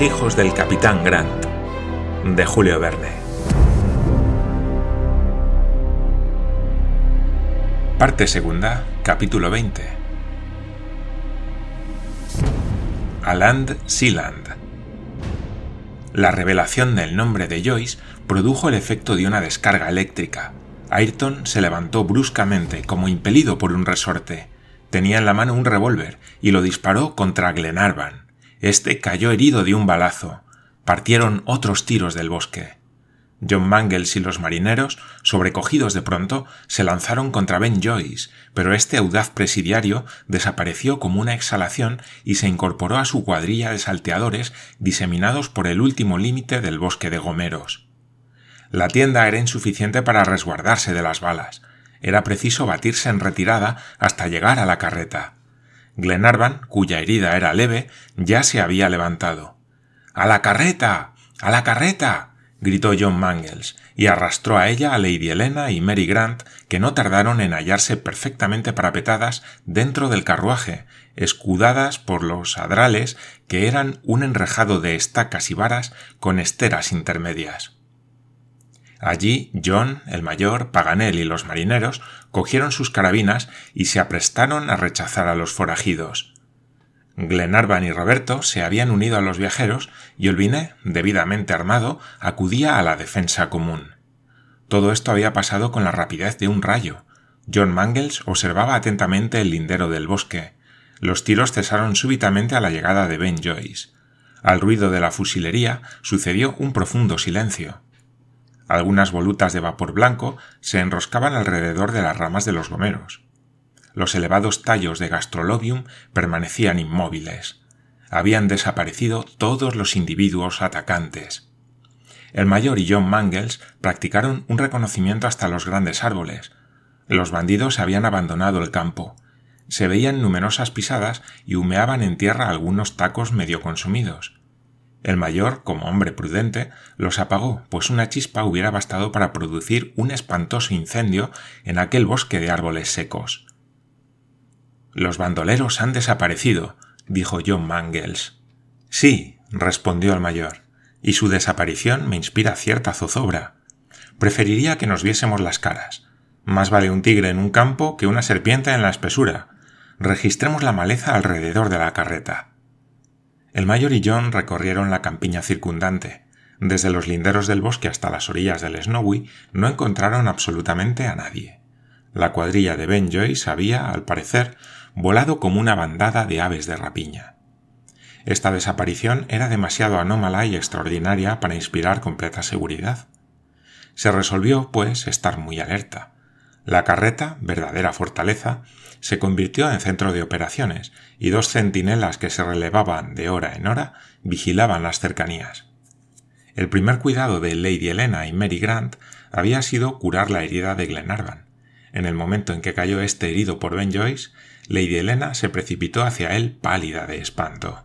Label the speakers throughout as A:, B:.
A: Hijos del capitán Grant, de Julio Verne. Parte segunda, capítulo 20. Aland Sealand. La revelación del nombre de Joyce produjo el efecto de una descarga eléctrica. Ayrton se levantó bruscamente, como impelido por un resorte. Tenía en la mano un revólver y lo disparó contra Glenarvan. Este cayó herido de un balazo. Partieron otros tiros del bosque. John Mangles y los marineros, sobrecogidos de pronto, se lanzaron contra Ben Joyce, pero este audaz presidiario desapareció como una exhalación y se incorporó a su cuadrilla de salteadores diseminados por el último límite del bosque de gomeros. La tienda era insuficiente para resguardarse de las balas. Era preciso batirse en retirada hasta llegar a la carreta. Glenarvan, cuya herida era leve, ya se había levantado. ¡A la carreta! ¡A la carreta! gritó John Mangles, y arrastró a ella a Lady Helena y Mary Grant, que no tardaron en hallarse perfectamente parapetadas dentro del carruaje, escudadas por los adrales que eran un enrejado de estacas y varas con esteras intermedias. Allí John, el mayor, Paganel y los marineros cogieron sus carabinas y se aprestaron a rechazar a los forajidos. Glenarvan y Roberto se habían unido a los viajeros y Olviné, debidamente armado, acudía a la defensa común. Todo esto había pasado con la rapidez de un rayo. John Mangles observaba atentamente el lindero del bosque. Los tiros cesaron súbitamente a la llegada de Ben Joyce. Al ruido de la fusilería sucedió un profundo silencio. Algunas volutas de vapor blanco se enroscaban alrededor de las ramas de los gomeros. Los elevados tallos de gastrolobium permanecían inmóviles. Habían desaparecido todos los individuos atacantes. El mayor y John Mangles practicaron un reconocimiento hasta los grandes árboles. Los bandidos habían abandonado el campo. Se veían numerosas pisadas y humeaban en tierra algunos tacos medio consumidos. El mayor, como hombre prudente, los apagó, pues una chispa hubiera bastado para producir un espantoso incendio en aquel bosque de árboles secos. Los bandoleros han desaparecido, dijo John Mangles. Sí, respondió el mayor, y su desaparición me inspira cierta zozobra. Preferiría que nos viésemos las caras. Más vale un tigre en un campo que una serpiente en la espesura. Registremos la maleza alrededor de la carreta. El mayor y John recorrieron la campiña circundante. Desde los linderos del bosque hasta las orillas del Snowy no encontraron absolutamente a nadie. La cuadrilla de Ben Joyce había, al parecer, volado como una bandada de aves de rapiña. Esta desaparición era demasiado anómala y extraordinaria para inspirar completa seguridad. Se resolvió, pues, estar muy alerta. La carreta, verdadera fortaleza, se convirtió en centro de operaciones y dos centinelas que se relevaban de hora en hora vigilaban las cercanías. El primer cuidado de Lady Helena y Mary Grant había sido curar la herida de Glenarvan. En el momento en que cayó este herido por Ben Joyce, Lady Helena se precipitó hacia él pálida de espanto.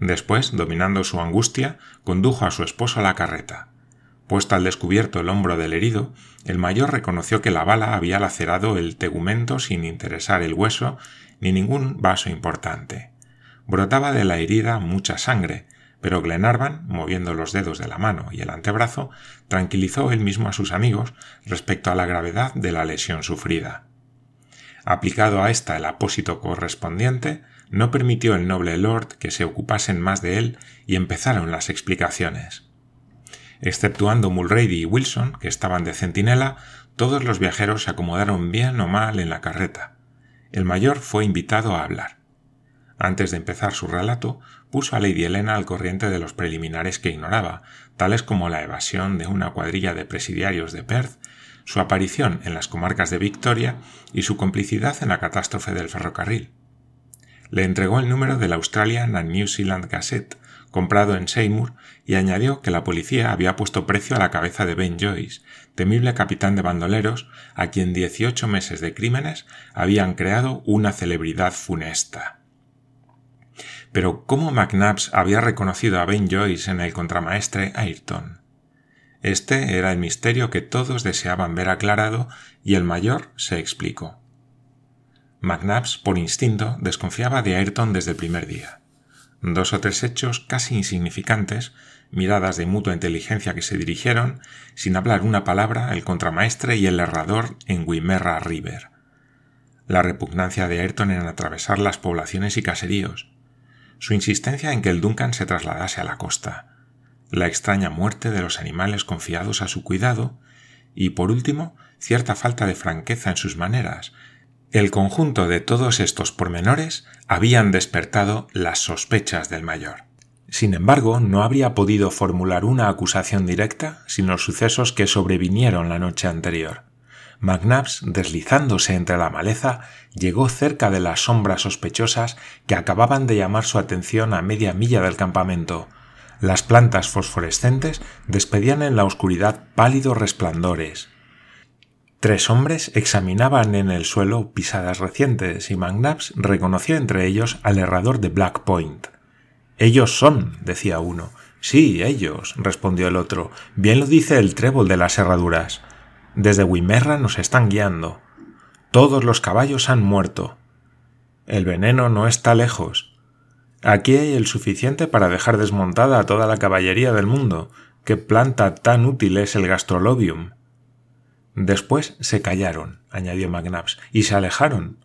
A: Después, dominando su angustia, condujo a su esposo a la carreta. Puesto al descubierto el hombro del herido, el mayor reconoció que la bala había lacerado el tegumento sin interesar el hueso ni ningún vaso importante. Brotaba de la herida mucha sangre, pero Glenarvan, moviendo los dedos de la mano y el antebrazo, tranquilizó él mismo a sus amigos respecto a la gravedad de la lesión sufrida. Aplicado a ésta el apósito correspondiente, no permitió el noble lord que se ocupasen más de él y empezaron las explicaciones. Exceptuando Mulrady y Wilson, que estaban de centinela, todos los viajeros se acomodaron bien o mal en la carreta. El mayor fue invitado a hablar. Antes de empezar su relato, puso a Lady Helena al corriente de los preliminares que ignoraba, tales como la evasión de una cuadrilla de presidiarios de Perth, su aparición en las comarcas de Victoria y su complicidad en la catástrofe del ferrocarril. Le entregó el número de la Australian and New Zealand Gazette, comprado en Seymour, y añadió que la policía había puesto precio a la cabeza de Ben Joyce, temible capitán de bandoleros, a quien dieciocho meses de crímenes habían creado una celebridad funesta. Pero ¿cómo McNabbs había reconocido a Ben Joyce en el contramaestre Ayrton? Este era el misterio que todos deseaban ver aclarado y el mayor se explicó. McNabbs, por instinto, desconfiaba de Ayrton desde el primer día. Dos o tres hechos casi insignificantes, miradas de mutua inteligencia que se dirigieron, sin hablar una palabra, el contramaestre y el herrador en Wimerra River. La repugnancia de Ayrton en atravesar las poblaciones y caseríos, su insistencia en que el Duncan se trasladase a la costa, la extraña muerte de los animales confiados a su cuidado. Y, por último, cierta falta de franqueza en sus maneras, el conjunto de todos estos pormenores habían despertado las sospechas del mayor. Sin embargo, no habría podido formular una acusación directa sin los sucesos que sobrevinieron la noche anterior. McNabbs, deslizándose entre la maleza, llegó cerca de las sombras sospechosas que acababan de llamar su atención a media milla del campamento. Las plantas fosforescentes despedían en la oscuridad pálidos resplandores. Tres hombres examinaban en el suelo pisadas recientes y McNabbs reconoció entre ellos al herrador de Black Point. Ellos son, decía uno. Sí, ellos, respondió el otro. Bien lo dice el trébol de las herraduras. Desde Wimerra nos están guiando. Todos los caballos han muerto. El veneno no está lejos. Aquí hay el suficiente para dejar desmontada a toda la caballería del mundo. ¿Qué planta tan útil es el gastrolobium? Después se callaron, añadió McNabbs, y se alejaron.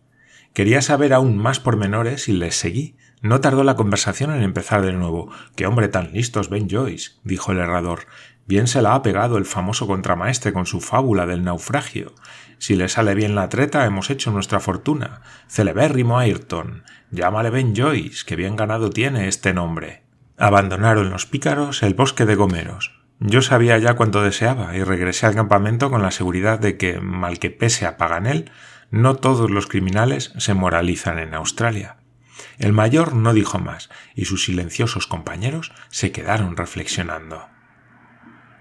A: Quería saber aún más pormenores y les seguí. No tardó la conversación en empezar de nuevo. ¡Qué hombre tan listos, Ben Joyce! dijo el herrador. Bien se la ha pegado el famoso contramaestre con su fábula del naufragio. Si le sale bien la treta, hemos hecho nuestra fortuna. Celebérrimo Ayrton. Llámale Ben Joyce, que bien ganado tiene este nombre. Abandonaron los pícaros el bosque de Gomeros. Yo sabía ya cuánto deseaba y regresé al campamento con la seguridad de que, mal que pese a Paganel, no todos los criminales se moralizan en Australia. El mayor no dijo más y sus silenciosos compañeros se quedaron reflexionando.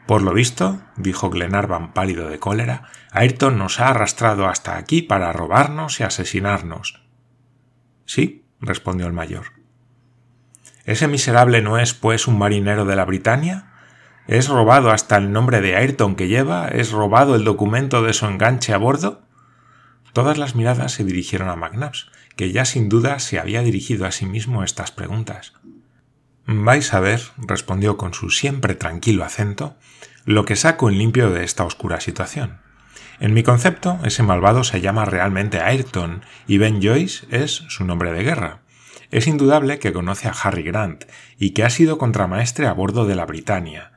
A: Por lo visto, dijo Glenarvan pálido de cólera, Ayrton nos ha arrastrado hasta aquí para robarnos y asesinarnos. Sí, respondió el mayor. ¿Ese miserable no es, pues, un marinero de la Britania? ¿Es robado hasta el nombre de Ayrton que lleva? ¿Es robado el documento de su enganche a bordo? Todas las miradas se dirigieron a McNabbs, que ya sin duda se había dirigido a sí mismo estas preguntas. Vais a ver, respondió con su siempre tranquilo acento, lo que saco en limpio de esta oscura situación. En mi concepto, ese malvado se llama realmente Ayrton y Ben Joyce es su nombre de guerra. Es indudable que conoce a Harry Grant y que ha sido contramaestre a bordo de la Britannia,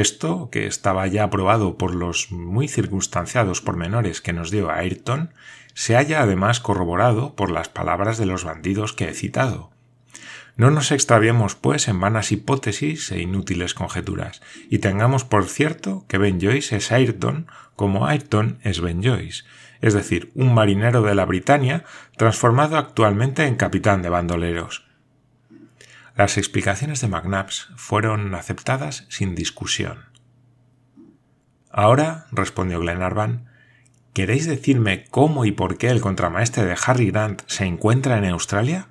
A: esto, que estaba ya aprobado por los muy circunstanciados pormenores que nos dio Ayrton, se halla además corroborado por las palabras de los bandidos que he citado. No nos extraviemos, pues, en vanas hipótesis e inútiles conjeturas, y tengamos por cierto que Ben Joyce es Ayrton como Ayrton es Ben Joyce, es decir, un marinero de la Britania transformado actualmente en capitán de bandoleros. Las explicaciones de McNabbs fueron aceptadas sin discusión. Ahora, respondió Glenarvan, ¿queréis decirme cómo y por qué el contramaestre de Harry Grant se encuentra en Australia?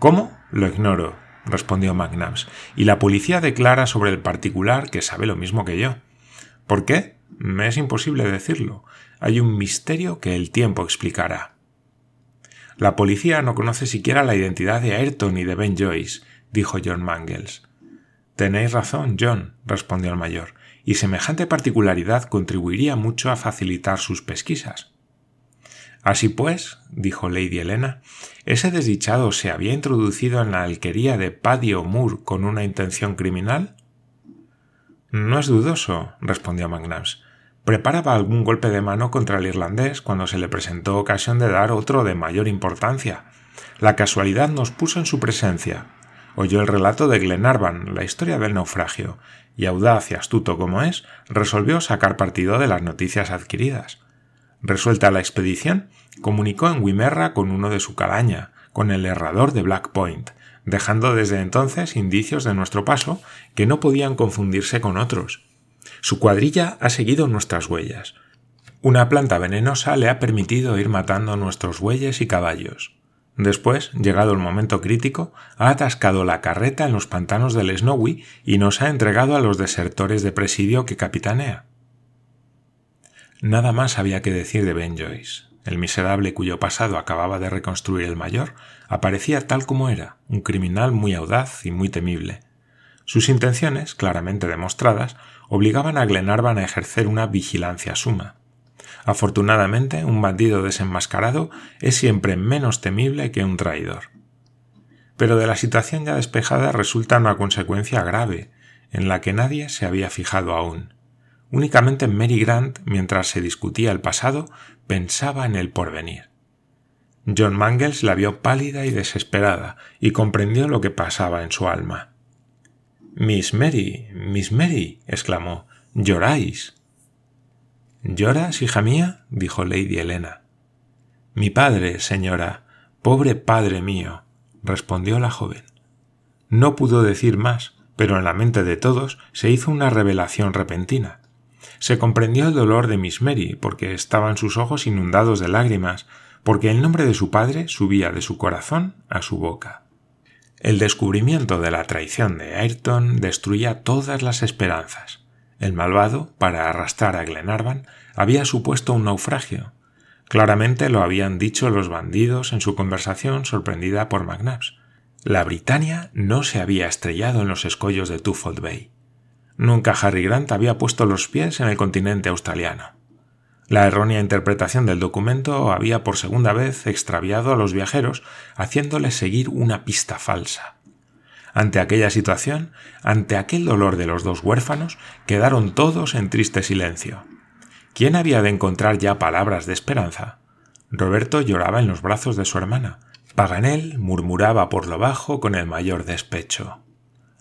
A: ¿Cómo? Lo ignoro, respondió McNabbs, y la policía declara sobre el particular que sabe lo mismo que yo. ¿Por qué? Me es imposible decirlo. Hay un misterio que el tiempo explicará. La policía no conoce siquiera la identidad de Ayrton y de Ben Joyce, dijo John Mangles. Tenéis razón, John, respondió el mayor, y semejante particularidad contribuiría mucho a facilitar sus pesquisas. Así pues, dijo Lady Helena, ¿ese desdichado se había introducido en la alquería de Paddy O'Moore con una intención criminal? No es dudoso, respondió McNabbs preparaba algún golpe de mano contra el irlandés cuando se le presentó ocasión de dar otro de mayor importancia. La casualidad nos puso en su presencia. Oyó el relato de Glenarvan, la historia del naufragio, y audaz y astuto como es, resolvió sacar partido de las noticias adquiridas. Resuelta la expedición, comunicó en Wimerra con uno de su calaña, con el herrador de Black Point, dejando desde entonces indicios de nuestro paso que no podían confundirse con otros. Su cuadrilla ha seguido nuestras huellas. Una planta venenosa le ha permitido ir matando nuestros bueyes y caballos. Después, llegado el momento crítico, ha atascado la carreta en los pantanos del Snowy y nos ha entregado a los desertores de presidio que capitanea. Nada más había que decir de Ben Joyce. el miserable cuyo pasado acababa de reconstruir el mayor, aparecía tal como era, un criminal muy audaz y muy temible. Sus intenciones, claramente demostradas, obligaban a Glenarvan a ejercer una vigilancia suma. Afortunadamente, un bandido desenmascarado es siempre menos temible que un traidor. Pero de la situación ya despejada resulta una consecuencia grave, en la que nadie se había fijado aún. Únicamente Mary Grant, mientras se discutía el pasado, pensaba en el porvenir. John Mangles la vio pálida y desesperada, y comprendió lo que pasaba en su alma. Miss Mary, Miss Mary, exclamó, lloráis. ¿Lloras, hija mía? dijo Lady Helena. Mi padre, señora, pobre padre mío, respondió la joven. No pudo decir más, pero en la mente de todos se hizo una revelación repentina. Se comprendió el dolor de Miss Mary, porque estaban sus ojos inundados de lágrimas, porque el nombre de su padre subía de su corazón a su boca. El descubrimiento de la traición de Ayrton destruía todas las esperanzas. El malvado, para arrastrar a Glenarvan, había supuesto un naufragio. Claramente lo habían dicho los bandidos en su conversación sorprendida por McNabbs. La Britannia no se había estrellado en los escollos de Twofold Bay. Nunca Harry Grant había puesto los pies en el continente australiano. La errónea interpretación del documento había por segunda vez extraviado a los viajeros, haciéndoles seguir una pista falsa. Ante aquella situación, ante aquel dolor de los dos huérfanos, quedaron todos en triste silencio. ¿Quién había de encontrar ya palabras de esperanza? Roberto lloraba en los brazos de su hermana. Paganel murmuraba por lo bajo con el mayor despecho.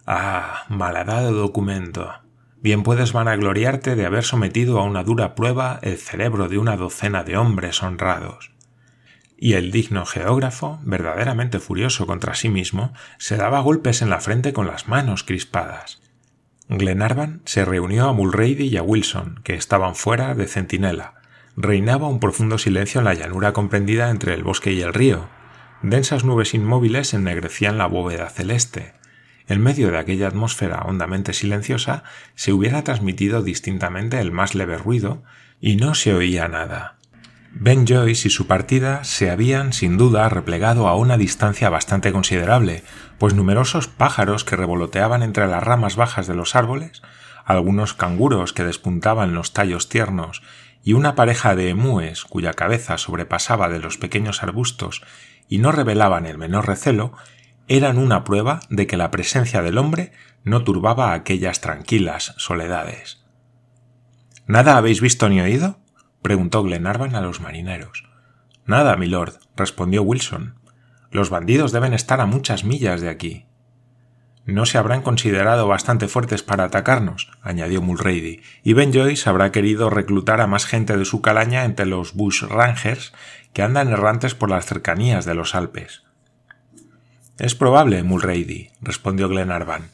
A: Ah, malhadado documento. Bien puedes vanagloriarte de haber sometido a una dura prueba el cerebro de una docena de hombres honrados. Y el digno geógrafo, verdaderamente furioso contra sí mismo, se daba golpes en la frente con las manos crispadas. Glenarvan se reunió a Mulrady y a Wilson, que estaban fuera de centinela. Reinaba un profundo silencio en la llanura comprendida entre el bosque y el río. Densas nubes inmóviles ennegrecían la bóveda celeste en medio de aquella atmósfera hondamente silenciosa se hubiera transmitido distintamente el más leve ruido y no se oía nada. Ben Joyce y su partida se habían sin duda replegado a una distancia bastante considerable, pues numerosos pájaros que revoloteaban entre las ramas bajas de los árboles, algunos canguros que despuntaban los tallos tiernos y una pareja de emúes cuya cabeza sobrepasaba de los pequeños arbustos y no revelaban el menor recelo, eran una prueba de que la presencia del hombre no turbaba aquellas tranquilas soledades. ¿Nada habéis visto ni oído? preguntó Glenarvan a los marineros. Nada, milord, respondió Wilson. Los bandidos deben estar a muchas millas de aquí. No se habrán considerado bastante fuertes para atacarnos, añadió Mulrady, y Ben Joyce habrá querido reclutar a más gente de su calaña entre los Bush Rangers que andan errantes por las cercanías de los Alpes. Es probable, Mulrady, respondió Glenarvan.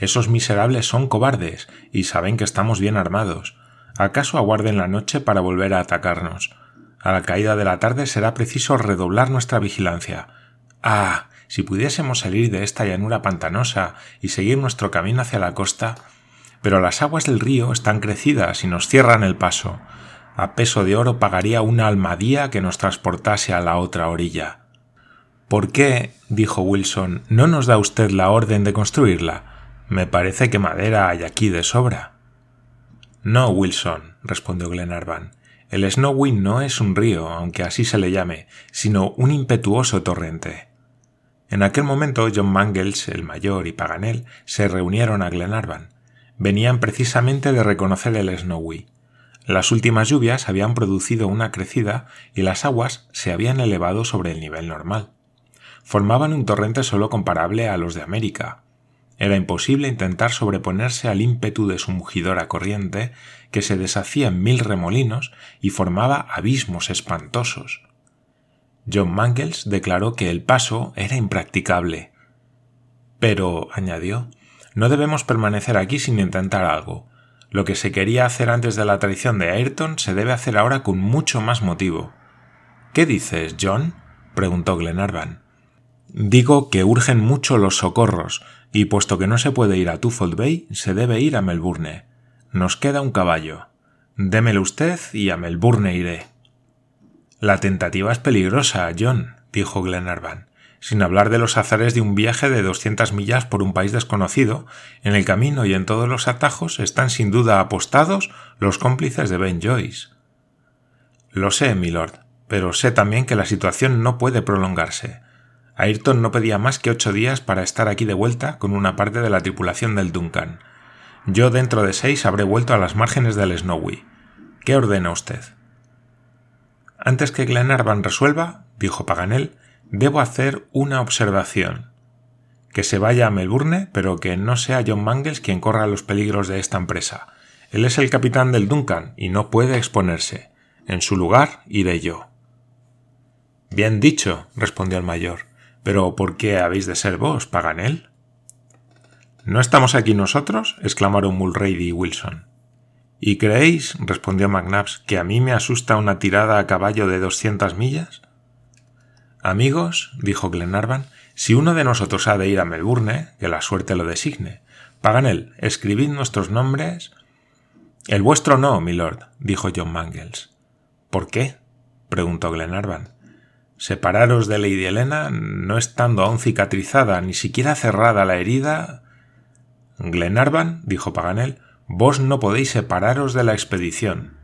A: Esos miserables son cobardes y saben que estamos bien armados. ¿Acaso aguarden la noche para volver a atacarnos? A la caída de la tarde será preciso redoblar nuestra vigilancia. Ah. si pudiésemos salir de esta llanura pantanosa y seguir nuestro camino hacia la costa. Pero las aguas del río están crecidas y nos cierran el paso. A peso de oro pagaría una almadía que nos transportase a la otra orilla. ¿Por qué, dijo Wilson, no nos da usted la orden de construirla? Me parece que madera hay aquí de sobra. No, Wilson, respondió Glenarvan. El Snowy no es un río, aunque así se le llame, sino un impetuoso torrente. En aquel momento John Mangles, el mayor, y Paganel se reunieron a Glenarvan. Venían precisamente de reconocer el Snowy. Las últimas lluvias habían producido una crecida y las aguas se habían elevado sobre el nivel normal formaban un torrente solo comparable a los de América. Era imposible intentar sobreponerse al ímpetu de su mugidora corriente, que se deshacía en mil remolinos y formaba abismos espantosos. John Mangles declaró que el paso era impracticable. Pero, añadió, no debemos permanecer aquí sin intentar algo. Lo que se quería hacer antes de la traición de Ayrton se debe hacer ahora con mucho más motivo. ¿Qué dices, John? preguntó Glenarvan. Digo que urgen mucho los socorros, y puesto que no se puede ir a Twofold Bay, se debe ir a Melbourne. Nos queda un caballo. Démelo usted y a Melbourne iré. La tentativa es peligrosa, John, dijo Glenarvan, sin hablar de los azares de un viaje de doscientas millas por un país desconocido, en el camino y en todos los atajos están sin duda apostados los cómplices de Ben Joyce. Lo sé, milord, pero sé también que la situación no puede prolongarse. Ayrton no pedía más que ocho días para estar aquí de vuelta con una parte de la tripulación del Duncan. Yo dentro de seis habré vuelto a las márgenes del Snowy. ¿Qué ordena usted? Antes que Glenarvan resuelva, dijo Paganel, debo hacer una observación. Que se vaya a Melbourne, pero que no sea John Mangles quien corra los peligros de esta empresa. Él es el capitán del Duncan y no puede exponerse. En su lugar iré yo. Bien dicho, respondió el mayor. Pero ¿por qué habéis de ser vos, Paganel? ¿No estamos aquí nosotros? exclamaron Mulrady y Wilson. ¿Y creéis, respondió McNabbs, que a mí me asusta una tirada a caballo de doscientas millas? Amigos, dijo Glenarvan, si uno de nosotros ha de ir a Melbourne, que la suerte lo designe. Paganel, escribid nuestros nombres. El vuestro no, milord, dijo John Mangles. ¿Por qué? preguntó Glenarvan. Separaros de Lady Helena, no estando aún cicatrizada, ni siquiera cerrada la herida. Glenarvan, dijo Paganel, vos no podéis separaros de la expedición.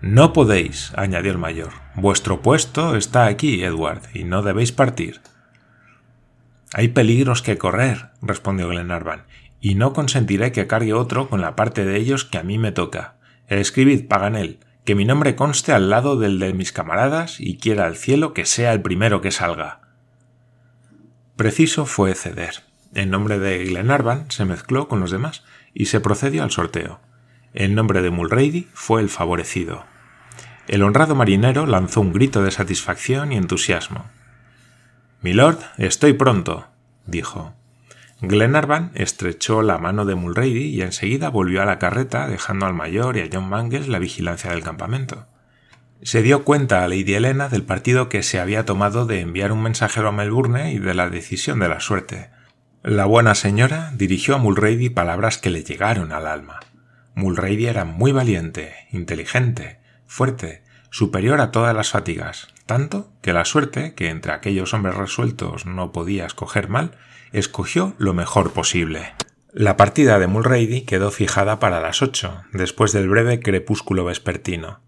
A: No podéis, añadió el mayor. Vuestro puesto está aquí, Edward, y no debéis partir. Hay peligros que correr, respondió Glenarvan, y no consentiré que cargue otro con la parte de ellos que a mí me toca. Escribid, Paganel, que mi nombre conste al lado del de mis camaradas y quiera al cielo que sea el primero que salga. Preciso fue ceder. El nombre de Glenarvan se mezcló con los demás y se procedió al sorteo. El nombre de Mulrady fue el favorecido. El honrado marinero lanzó un grito de satisfacción y entusiasmo. Milord, estoy pronto, dijo. Glenarvan estrechó la mano de Mulrady y enseguida volvió a la carreta, dejando al mayor y a John Mangles la vigilancia del campamento. Se dio cuenta a Lady Helena del partido que se había tomado de enviar un mensajero a Melbourne y de la decisión de la suerte. La buena señora dirigió a Mulrady palabras que le llegaron al alma. Mulrady era muy valiente, inteligente, fuerte, superior a todas las fatigas, tanto que la suerte, que entre aquellos hombres resueltos no podía escoger mal, escogió lo mejor posible. La partida de Mulrady quedó fijada para las ocho, después del breve crepúsculo vespertino.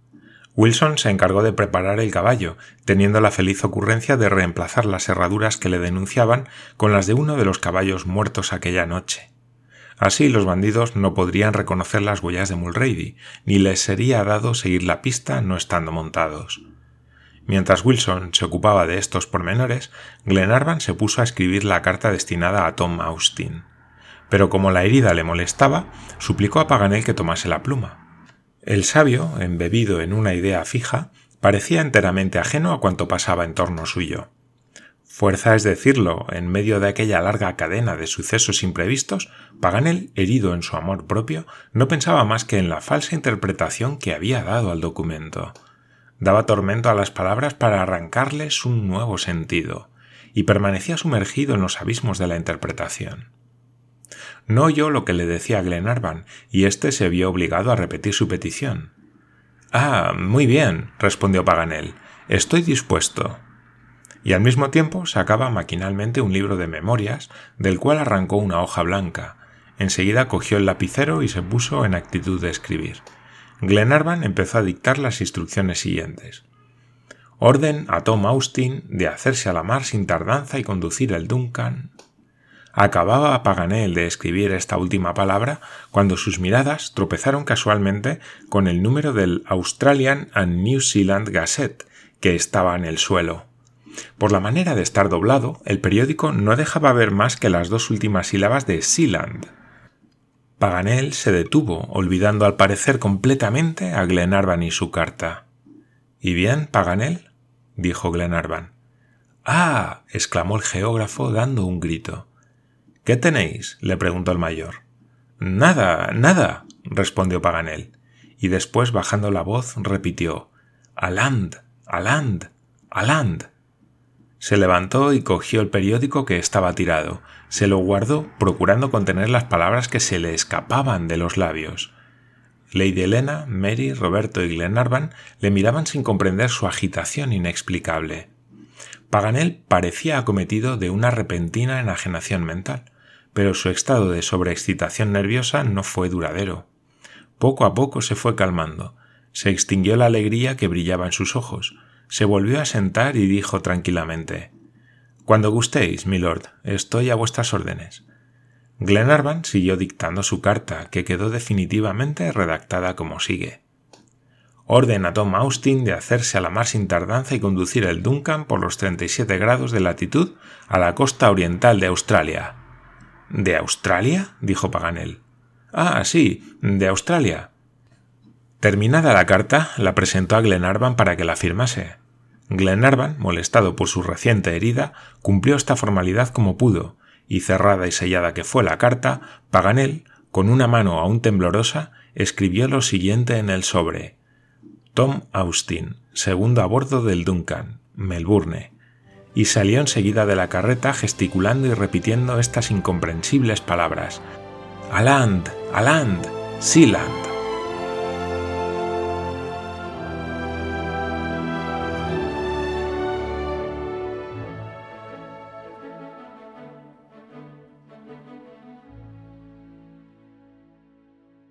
A: Wilson se encargó de preparar el caballo, teniendo la feliz ocurrencia de reemplazar las herraduras que le denunciaban con las de uno de los caballos muertos aquella noche. Así los bandidos no podrían reconocer las huellas de Mulrady, ni les sería dado seguir la pista no estando montados. Mientras Wilson se ocupaba de estos pormenores, Glenarvan se puso a escribir la carta destinada a Tom Austin. Pero como la herida le molestaba, suplicó a Paganel que tomase la pluma. El sabio, embebido en una idea fija, parecía enteramente ajeno a cuanto pasaba en torno suyo. Fuerza es decirlo, en medio de aquella larga cadena de sucesos imprevistos, Paganel, herido en su amor propio, no pensaba más que en la falsa interpretación que había dado al documento daba tormento a las palabras para arrancarles un nuevo sentido, y permanecía sumergido en los abismos de la interpretación. No oyó lo que le decía Glenarvan, y éste se vio obligado a repetir su petición. Ah, muy bien, respondió Paganel. Estoy dispuesto. Y al mismo tiempo sacaba maquinalmente un libro de memorias, del cual arrancó una hoja blanca. Enseguida cogió el lapicero y se puso en actitud de escribir. Glenarvan empezó a dictar las instrucciones siguientes. Orden a Tom Austin de hacerse a la mar sin tardanza y conducir el Duncan. Acababa Paganel de escribir esta última palabra cuando sus miradas tropezaron casualmente con el número del Australian and New Zealand Gazette, que estaba en el suelo. Por la manera de estar doblado, el periódico no dejaba ver más que las dos últimas sílabas de Sealand. Paganel se detuvo, olvidando al parecer completamente a Glenarvan y su carta. ¿Y bien, Paganel? dijo Glenarvan. Ah. exclamó el geógrafo dando un grito. ¿Qué tenéis? le preguntó el mayor. Nada, nada, respondió Paganel, y después bajando la voz repitió Aland, Aland, Aland. Se levantó y cogió el periódico que estaba tirado. Se lo guardó, procurando contener las palabras que se le escapaban de los labios. Lady Elena, Mary, Roberto y Glenarvan le miraban sin comprender su agitación inexplicable. Paganel parecía acometido de una repentina enajenación mental, pero su estado de sobreexcitación nerviosa no fue duradero. Poco a poco se fue calmando, se extinguió la alegría que brillaba en sus ojos, se volvió a sentar y dijo tranquilamente Cuando gustéis, milord, estoy a vuestras órdenes. Glenarvan siguió dictando su carta, que quedó definitivamente redactada como sigue. Orden a Tom Austin de hacerse a la mar sin tardanza y conducir el Duncan por los 37 grados de latitud a la costa oriental de Australia. ¿De Australia? dijo Paganel. Ah, sí, de Australia. Terminada la carta, la presentó a Glenarvan para que la firmase. Glenarvan, molestado por su reciente herida, cumplió esta formalidad como pudo, y cerrada y sellada que fue la carta, Paganel, con una mano aún temblorosa, escribió lo siguiente en el sobre. Tom Austin, segundo a bordo del Duncan, Melbourne, y salió enseguida de la carreta gesticulando y repitiendo estas incomprensibles palabras. Aland, Aland, Sealand.